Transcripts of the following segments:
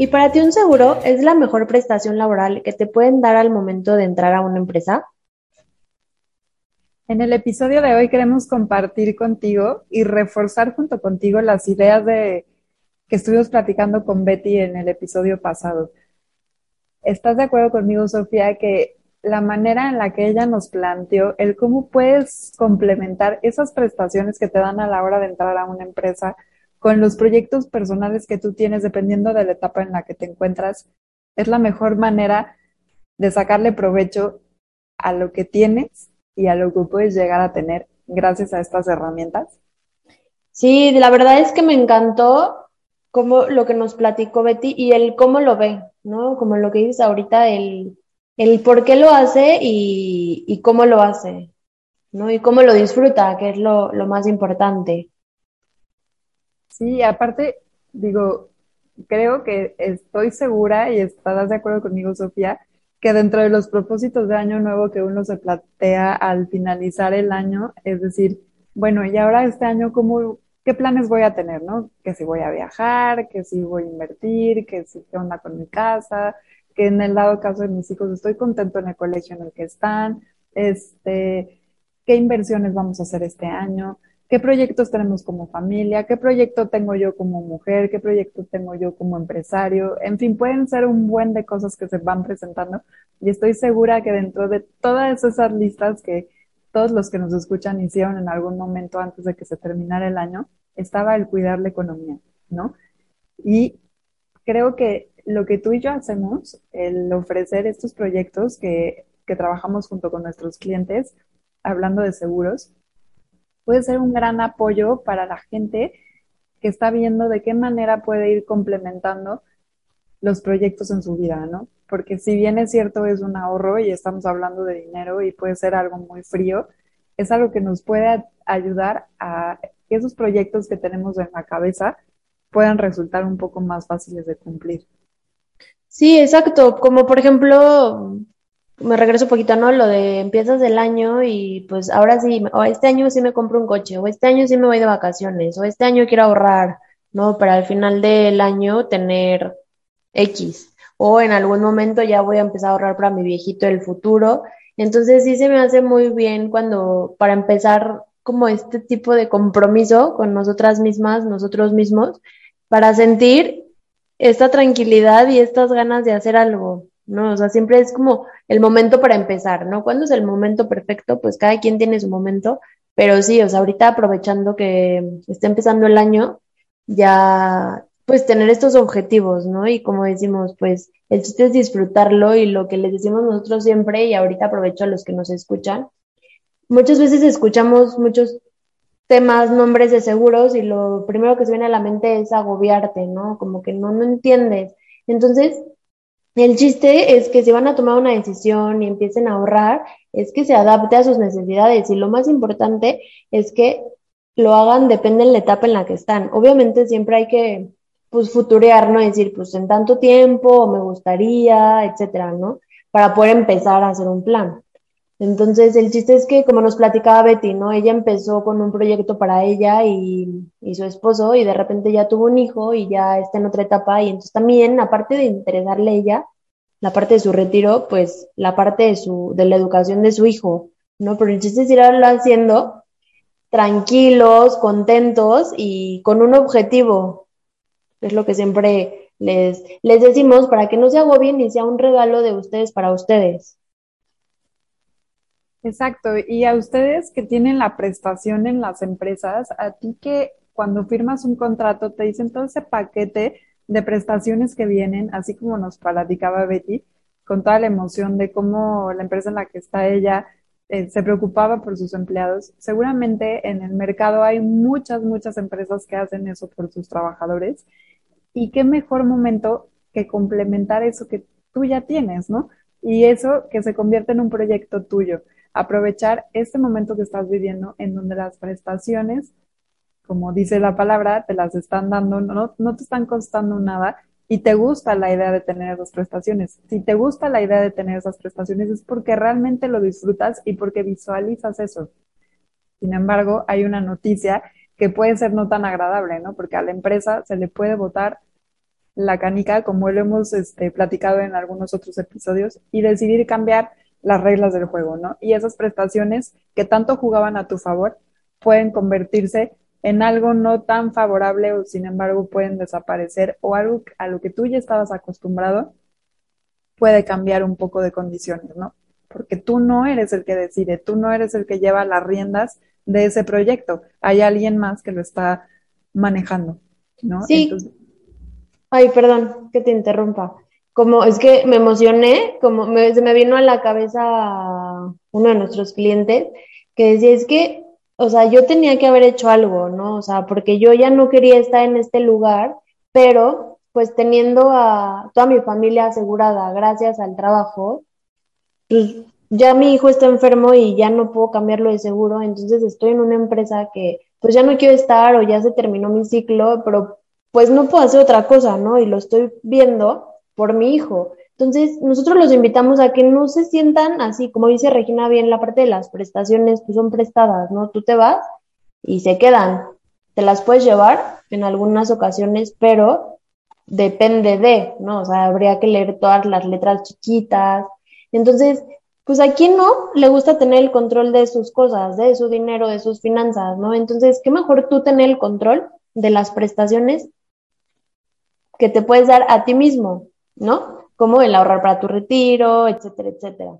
¿Y para ti un seguro es la mejor prestación laboral que te pueden dar al momento de entrar a una empresa? En el episodio de hoy queremos compartir contigo y reforzar junto contigo las ideas de que estuvimos platicando con Betty en el episodio pasado. ¿Estás de acuerdo conmigo, Sofía, que la manera en la que ella nos planteó el cómo puedes complementar esas prestaciones que te dan a la hora de entrar a una empresa con los proyectos personales que tú tienes dependiendo de la etapa en la que te encuentras, es la mejor manera de sacarle provecho a lo que tienes y a lo que puedes llegar a tener gracias a estas herramientas? Sí, la verdad es que me encantó como lo que nos platicó Betty y el cómo lo ve, ¿no? Como lo que dices ahorita, el, el por qué lo hace y, y cómo lo hace, ¿no? Y cómo lo disfruta, que es lo, lo más importante. Sí, aparte, digo, creo que estoy segura y estarás de acuerdo conmigo, Sofía, que dentro de los propósitos de año nuevo que uno se plantea al finalizar el año, es decir, bueno, y ahora este año, ¿cómo, qué planes voy a tener, no? Que si voy a viajar, que si voy a invertir, que si qué onda con mi casa, que en el dado caso de mis hijos estoy contento en el colegio en el que están, este, qué inversiones vamos a hacer este año, qué proyectos tenemos como familia, qué proyecto tengo yo como mujer, qué proyecto tengo yo como empresario, en fin, pueden ser un buen de cosas que se van presentando y estoy segura que dentro de todas esas listas que todos los que nos escuchan hicieron en algún momento antes de que se terminara el año, estaba el cuidar la economía, ¿no? Y creo que lo que tú y yo hacemos, el ofrecer estos proyectos que, que trabajamos junto con nuestros clientes, hablando de seguros, puede ser un gran apoyo para la gente que está viendo de qué manera puede ir complementando los proyectos en su vida, ¿no? Porque si bien es cierto es un ahorro y estamos hablando de dinero y puede ser algo muy frío, es algo que nos puede ayudar a que esos proyectos que tenemos en la cabeza puedan resultar un poco más fáciles de cumplir. Sí, exacto. Como por ejemplo, me regreso un poquito, ¿no? Lo de empiezas el año y pues ahora sí, o este año sí me compro un coche, o este año sí me voy de vacaciones, o este año quiero ahorrar, ¿no? Para al final del año tener X. O en algún momento ya voy a empezar a ahorrar para mi viejito del futuro. Entonces sí se me hace muy bien cuando, para empezar como este tipo de compromiso con nosotras mismas, nosotros mismos, para sentir esta tranquilidad y estas ganas de hacer algo, ¿no? O sea, siempre es como el momento para empezar, ¿no? ¿Cuándo es el momento perfecto? Pues cada quien tiene su momento, pero sí, o sea, ahorita aprovechando que está empezando el año, ya, pues tener estos objetivos, ¿no? Y como decimos, pues el chiste es disfrutarlo y lo que les decimos nosotros siempre, y ahorita aprovecho a los que nos escuchan, muchas veces escuchamos muchos temas, nombres de seguros y lo primero que se viene a la mente es agobiarte, ¿no? Como que no, no entiendes. Entonces, el chiste es que si van a tomar una decisión y empiecen a ahorrar, es que se adapte a sus necesidades y lo más importante es que lo hagan depende de la etapa en la que están. Obviamente siempre hay que, pues, futurear, ¿no? Decir, pues, en tanto tiempo, me gustaría, etcétera, ¿no? Para poder empezar a hacer un plan. Entonces, el chiste es que, como nos platicaba Betty, ¿no? Ella empezó con un proyecto para ella y, y, su esposo y de repente ya tuvo un hijo y ya está en otra etapa y entonces también, aparte de interesarle ella, la parte de su retiro, pues la parte de su, de la educación de su hijo, ¿no? Pero el chiste es irlo haciendo tranquilos, contentos y con un objetivo. Es lo que siempre les, les decimos para que no se agobien y sea un regalo de ustedes para ustedes. Exacto, y a ustedes que tienen la prestación en las empresas, a ti que cuando firmas un contrato te dicen todo ese paquete de prestaciones que vienen, así como nos platicaba Betty, con toda la emoción de cómo la empresa en la que está ella eh, se preocupaba por sus empleados. Seguramente en el mercado hay muchas, muchas empresas que hacen eso por sus trabajadores. Y qué mejor momento que complementar eso que tú ya tienes, ¿no? Y eso que se convierte en un proyecto tuyo. Aprovechar este momento que estás viviendo en donde las prestaciones, como dice la palabra, te las están dando, no, no te están costando nada y te gusta la idea de tener esas prestaciones. Si te gusta la idea de tener esas prestaciones es porque realmente lo disfrutas y porque visualizas eso. Sin embargo, hay una noticia que puede ser no tan agradable, ¿no? Porque a la empresa se le puede votar la canica, como lo hemos este, platicado en algunos otros episodios, y decidir cambiar las reglas del juego, ¿no? Y esas prestaciones que tanto jugaban a tu favor pueden convertirse en algo no tan favorable o sin embargo pueden desaparecer o algo a lo que tú ya estabas acostumbrado puede cambiar un poco de condiciones, ¿no? Porque tú no eres el que decide, tú no eres el que lleva las riendas de ese proyecto, hay alguien más que lo está manejando, ¿no? Sí. Ay, perdón que te interrumpa. Como es que me emocioné, como me, se me vino a la cabeza uno de nuestros clientes que decía, es que o sea, yo tenía que haber hecho algo, ¿no? O sea, porque yo ya no quería estar en este lugar, pero pues teniendo a toda mi familia asegurada gracias al trabajo, pues ya mi hijo está enfermo y ya no puedo cambiarlo de seguro, entonces estoy en una empresa que pues ya no quiero estar o ya se terminó mi ciclo, pero pues no puedo hacer otra cosa, ¿no? Y lo estoy viendo por mi hijo. Entonces, nosotros los invitamos a que no se sientan así, como dice Regina bien, la parte de las prestaciones pues son prestadas, ¿no? Tú te vas y se quedan. Te las puedes llevar en algunas ocasiones, pero depende de, ¿no? O sea, habría que leer todas las letras chiquitas. Entonces, pues a quién no le gusta tener el control de sus cosas, de su dinero, de sus finanzas, ¿no? Entonces, qué mejor tú tener el control de las prestaciones que te puedes dar a ti mismo, ¿no? como el ahorrar para tu retiro, etcétera, etcétera.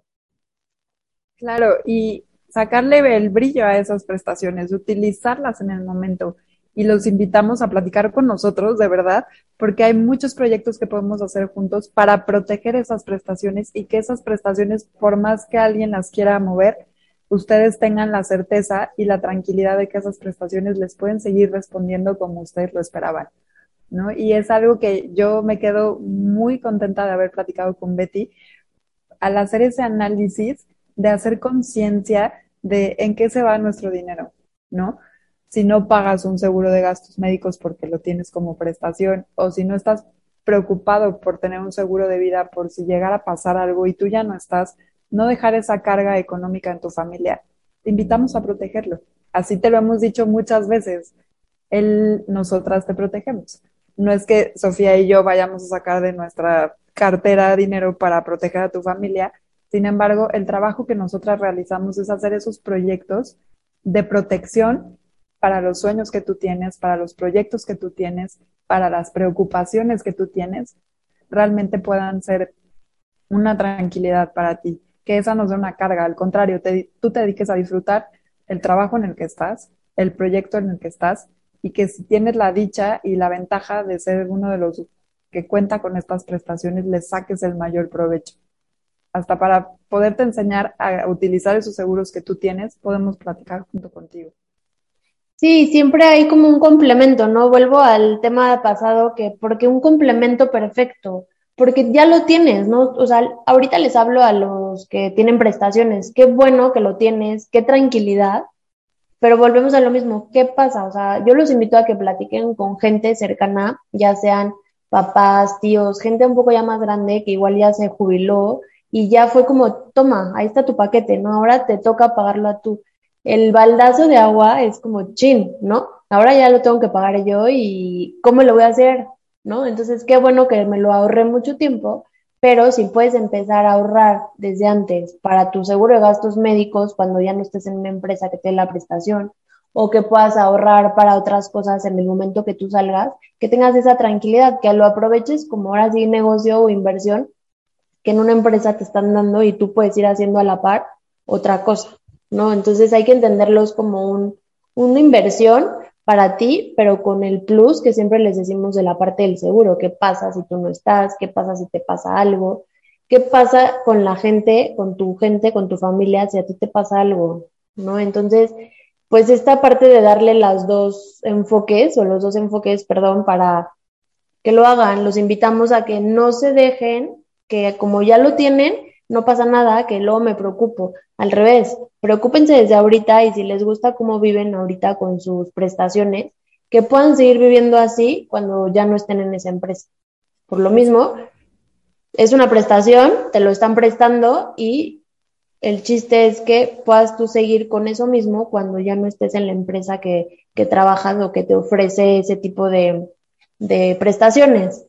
Claro, y sacarle el brillo a esas prestaciones, utilizarlas en el momento. Y los invitamos a platicar con nosotros, de verdad, porque hay muchos proyectos que podemos hacer juntos para proteger esas prestaciones y que esas prestaciones, por más que alguien las quiera mover, ustedes tengan la certeza y la tranquilidad de que esas prestaciones les pueden seguir respondiendo como ustedes lo esperaban. ¿No? Y es algo que yo me quedo muy contenta de haber platicado con Betty al hacer ese análisis de hacer conciencia de en qué se va nuestro dinero, ¿no? Si no pagas un seguro de gastos médicos porque lo tienes como prestación o si no estás preocupado por tener un seguro de vida por si llegara a pasar algo y tú ya no estás, no dejar esa carga económica en tu familia. Te invitamos a protegerlo. Así te lo hemos dicho muchas veces. El, nosotras te protegemos no es que Sofía y yo vayamos a sacar de nuestra cartera dinero para proteger a tu familia. Sin embargo, el trabajo que nosotras realizamos es hacer esos proyectos de protección para los sueños que tú tienes, para los proyectos que tú tienes, para las preocupaciones que tú tienes, realmente puedan ser una tranquilidad para ti, que esa no sea una carga, al contrario, tú te dediques a disfrutar el trabajo en el que estás, el proyecto en el que estás y que si tienes la dicha y la ventaja de ser uno de los que cuenta con estas prestaciones, le saques el mayor provecho. Hasta para poderte enseñar a utilizar esos seguros que tú tienes, podemos platicar junto contigo. Sí, siempre hay como un complemento, ¿no? Vuelvo al tema pasado, que porque un complemento perfecto, porque ya lo tienes, ¿no? O sea, ahorita les hablo a los que tienen prestaciones, qué bueno que lo tienes, qué tranquilidad, pero volvemos a lo mismo, ¿qué pasa? O sea, yo los invito a que platiquen con gente cercana, ya sean papás, tíos, gente un poco ya más grande que igual ya se jubiló y ya fue como, toma, ahí está tu paquete, ¿no? Ahora te toca pagarlo a tú. El baldazo de agua es como chin, ¿no? Ahora ya lo tengo que pagar yo y ¿cómo lo voy a hacer? ¿No? Entonces, qué bueno que me lo ahorré mucho tiempo pero si puedes empezar a ahorrar desde antes para tu seguro de gastos médicos cuando ya no estés en una empresa que te dé la prestación o que puedas ahorrar para otras cosas en el momento que tú salgas, que tengas esa tranquilidad, que lo aproveches como ahora sí negocio o inversión que en una empresa te están dando y tú puedes ir haciendo a la par otra cosa, ¿no? Entonces hay que entenderlos como un, una inversión para ti, pero con el plus que siempre les decimos de la parte del seguro, qué pasa si tú no estás, qué pasa si te pasa algo, qué pasa con la gente, con tu gente, con tu familia, si a ti te pasa algo, ¿no? Entonces, pues esta parte de darle las dos enfoques, o los dos enfoques, perdón, para que lo hagan. Los invitamos a que no se dejen, que como ya lo tienen, no pasa nada, que luego me preocupo. Al revés, preocúpense desde ahorita y si les gusta cómo viven ahorita con sus prestaciones, que puedan seguir viviendo así cuando ya no estén en esa empresa. Por lo mismo, es una prestación, te lo están prestando y el chiste es que puedas tú seguir con eso mismo cuando ya no estés en la empresa que, que trabajas o que te ofrece ese tipo de, de prestaciones.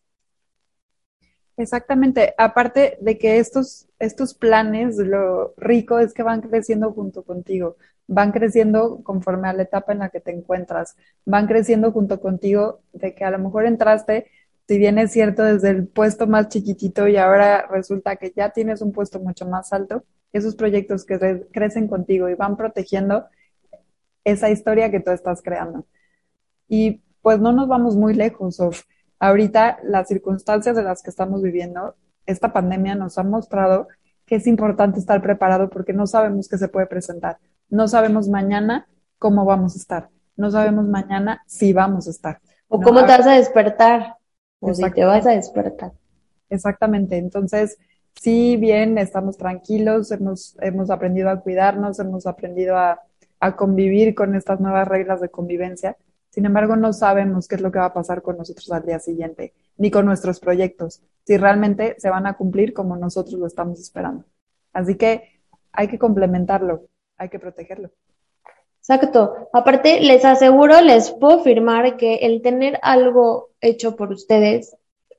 Exactamente. Aparte de que estos, estos planes, lo rico es que van creciendo junto contigo, van creciendo conforme a la etapa en la que te encuentras, van creciendo junto contigo de que a lo mejor entraste, si bien es cierto, desde el puesto más chiquitito y ahora resulta que ya tienes un puesto mucho más alto, esos proyectos que crecen contigo y van protegiendo esa historia que tú estás creando. Y pues no nos vamos muy lejos, of ahorita las circunstancias de las que estamos viviendo, esta pandemia nos ha mostrado que es importante estar preparado porque no sabemos qué se puede presentar. No sabemos mañana cómo vamos a estar. No sabemos mañana si vamos a estar. O cómo te vas a despertar. O si te vas a despertar. Exactamente. Entonces, si bien estamos tranquilos, hemos, hemos aprendido a cuidarnos, hemos aprendido a, a convivir con estas nuevas reglas de convivencia. Sin embargo, no sabemos qué es lo que va a pasar con nosotros al día siguiente, ni con nuestros proyectos, si realmente se van a cumplir como nosotros lo estamos esperando. Así que hay que complementarlo, hay que protegerlo. Exacto. Aparte, les aseguro, les puedo afirmar que el tener algo hecho por ustedes,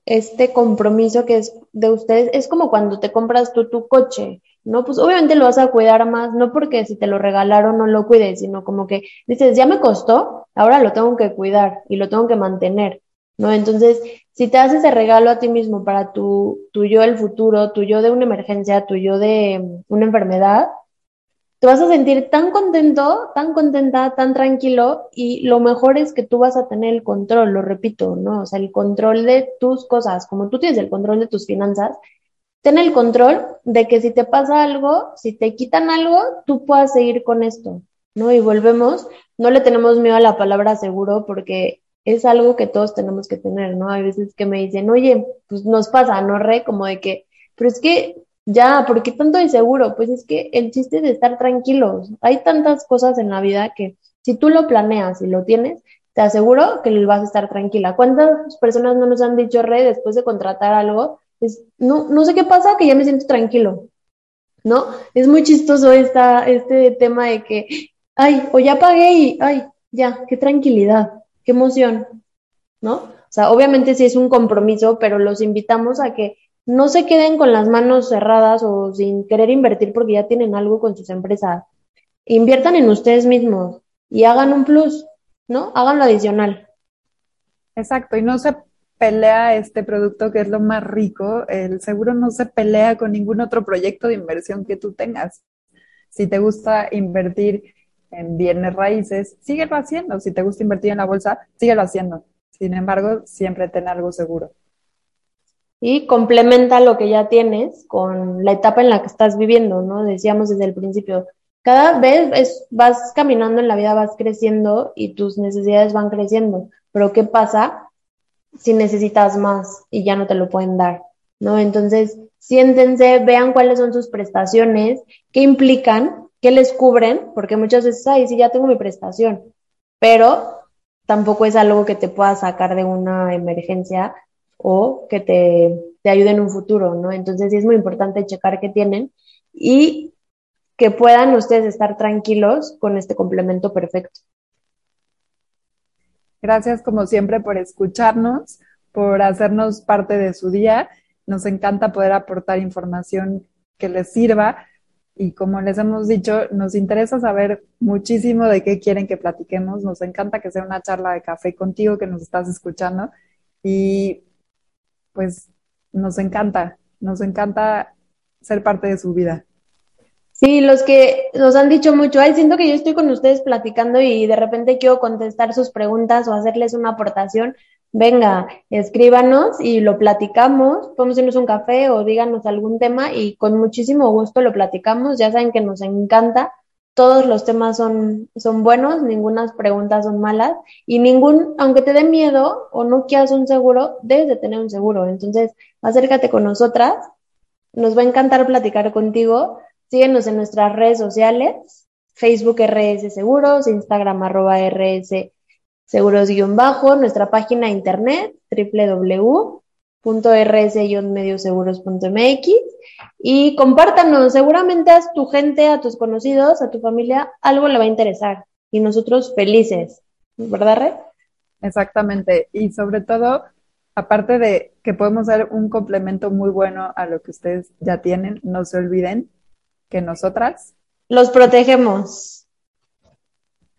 este compromiso que es de ustedes, es como cuando te compras tú tu coche, ¿no? Pues obviamente lo vas a cuidar más, no porque si te lo regalaron no lo cuides, sino como que dices, ya me costó, ahora lo tengo que cuidar y lo tengo que mantener, ¿no? Entonces, si te haces ese regalo a ti mismo para tu, tu yo del futuro, tu yo de una emergencia, tu yo de mm, una enfermedad, te vas a sentir tan contento, tan contenta, tan tranquilo y lo mejor es que tú vas a tener el control, lo repito, ¿no? O sea, el control de tus cosas, como tú tienes el control de tus finanzas, ten el control de que si te pasa algo, si te quitan algo, tú puedas seguir con esto, ¿no? Y volvemos, no le tenemos miedo a la palabra seguro porque es algo que todos tenemos que tener, ¿no? Hay veces que me dicen, oye, pues nos pasa, ¿no? Re, como de que, pero es que ya, ¿por qué tanto inseguro? Pues es que el chiste es de estar tranquilos. Hay tantas cosas en la vida que si tú lo planeas y lo tienes, te aseguro que vas a estar tranquila. ¿Cuántas personas no nos han dicho, Re, después de contratar algo? No, no sé qué pasa, que ya me siento tranquilo. ¿No? Es muy chistoso esta, este tema de que, ay, o ya pagué y, ay, ya, qué tranquilidad, qué emoción, ¿no? O sea, obviamente sí es un compromiso, pero los invitamos a que no se queden con las manos cerradas o sin querer invertir porque ya tienen algo con sus empresas. Inviertan en ustedes mismos y hagan un plus, ¿no? Hagan lo adicional. Exacto, y no se pelea este producto que es lo más rico, el seguro no se pelea con ningún otro proyecto de inversión que tú tengas. Si te gusta invertir en bienes raíces, síguelo haciendo. Si te gusta invertir en la bolsa, síguelo haciendo. Sin embargo, siempre ten algo seguro y complementa lo que ya tienes con la etapa en la que estás viviendo, ¿no? Decíamos desde el principio, cada vez vas caminando en la vida, vas creciendo y tus necesidades van creciendo, pero ¿qué pasa si necesitas más y ya no te lo pueden dar? ¿No? Entonces, siéntense, vean cuáles son sus prestaciones, qué implican, qué les cubren, porque muchas veces, ay, sí, ya tengo mi prestación, pero tampoco es algo que te pueda sacar de una emergencia o que te, te ayude en un futuro, ¿no? Entonces sí es muy importante checar qué tienen y que puedan ustedes estar tranquilos con este complemento perfecto. Gracias como siempre por escucharnos, por hacernos parte de su día. Nos encanta poder aportar información que les sirva y como les hemos dicho, nos interesa saber muchísimo de qué quieren que platiquemos. Nos encanta que sea una charla de café contigo que nos estás escuchando y pues nos encanta, nos encanta ser parte de su vida. Sí, los que nos han dicho mucho, ay, siento que yo estoy con ustedes platicando y de repente quiero contestar sus preguntas o hacerles una aportación. Venga, escríbanos y lo platicamos, podemos un café o díganos algún tema y con muchísimo gusto lo platicamos. Ya saben que nos encanta todos los temas son, son buenos, ninguna preguntas son malas y ningún, aunque te dé miedo o no quieras un seguro, debes de tener un seguro. Entonces, acércate con nosotras, nos va a encantar platicar contigo. Síguenos en nuestras redes sociales, Facebook RS Seguros, Instagram arroba RS Seguros-bajo, nuestra página de internet www.rs-medioseguros.mx y compártanos, seguramente a tu gente, a tus conocidos, a tu familia, algo le va a interesar. Y nosotros felices, ¿verdad, Red? Exactamente, y sobre todo, aparte de que podemos dar un complemento muy bueno a lo que ustedes ya tienen, no se olviden que nosotras los protegemos.